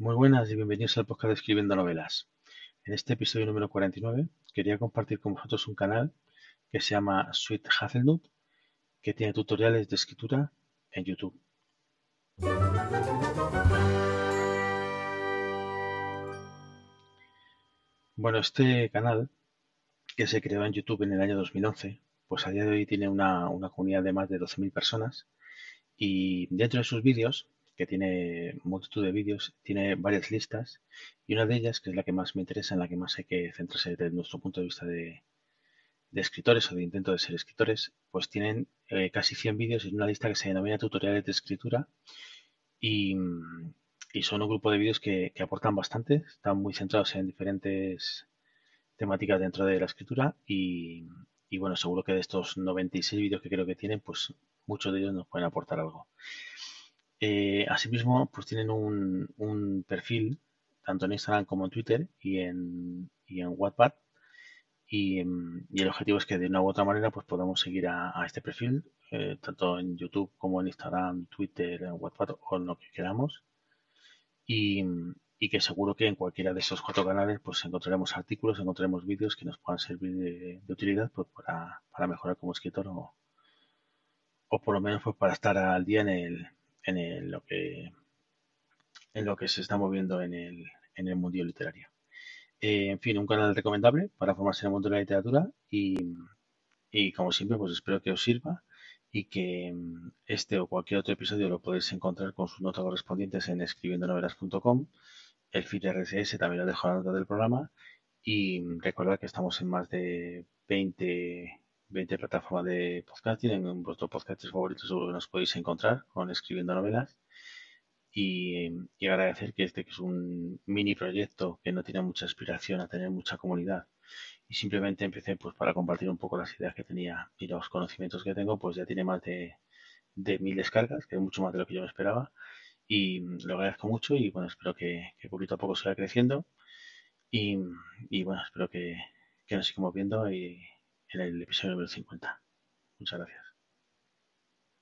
Muy buenas y bienvenidos al podcast de Escribiendo Novelas. En este episodio número 49 quería compartir con vosotros un canal que se llama Sweet Hazelnut, que tiene tutoriales de escritura en YouTube. Bueno, este canal, que se creó en YouTube en el año 2011, pues a día de hoy tiene una, una comunidad de más de 12.000 personas y dentro de sus vídeos que tiene multitud de vídeos, tiene varias listas y una de ellas, que es la que más me interesa, en la que más hay que centrarse desde nuestro punto de vista de, escritores o de intento de ser escritores, pues tienen eh, casi 100 vídeos en una lista que se denomina tutoriales de escritura y, son un grupo de vídeos que, aportan bastante, están muy centrados en diferentes temáticas dentro de la escritura y, y bueno, seguro que de estos 96 vídeos que creo que tienen, pues muchos de ellos nos pueden aportar algo. Eh, asimismo, pues tienen un, perfil tanto en Instagram como en Twitter y en, y en Wattpad. Y, el objetivo es que de una u otra manera pues podamos seguir a, este perfil, eh, tanto en YouTube como en Instagram, Twitter, en Wattpad o en lo que queramos. Y, que seguro que en cualquiera de esos cuatro canales pues encontraremos artículos, encontraremos vídeos que nos puedan servir de, utilidad pues, para, mejorar como escritor o, o por lo menos pues para estar al día en el, en lo que en lo que se está moviendo en el, en el mundo literario. Eh, en fin, un canal recomendable para formarse en el mundo de la literatura y, y como siempre, pues espero que os sirva y que mm, este o cualquier otro episodio lo podéis encontrar con sus notas correspondientes en escribiendonovelas.com. El feed RSS también lo dejo en la nota del programa y recordad que estamos en más de 20 20 plataformas de podcasting. En vuestros podcasts favoritos seguro que nos podéis encontrar con escribiendo novelas. Y, agradecer que este que es un mini proyecto que no tiene mucha aspiración a tener mucha comunidad y simplemente empecé pues para compartir un poco las ideas que tenía y los conocimientos que tengo pues ya tiene más de, mil descargas que es mucho más de lo que yo me esperaba y lo agradezco mucho y bueno espero que, poquito a poco siga creciendo y, bueno espero que, que nos sigamos viendo y en el episodio número 50. Muchas gracias.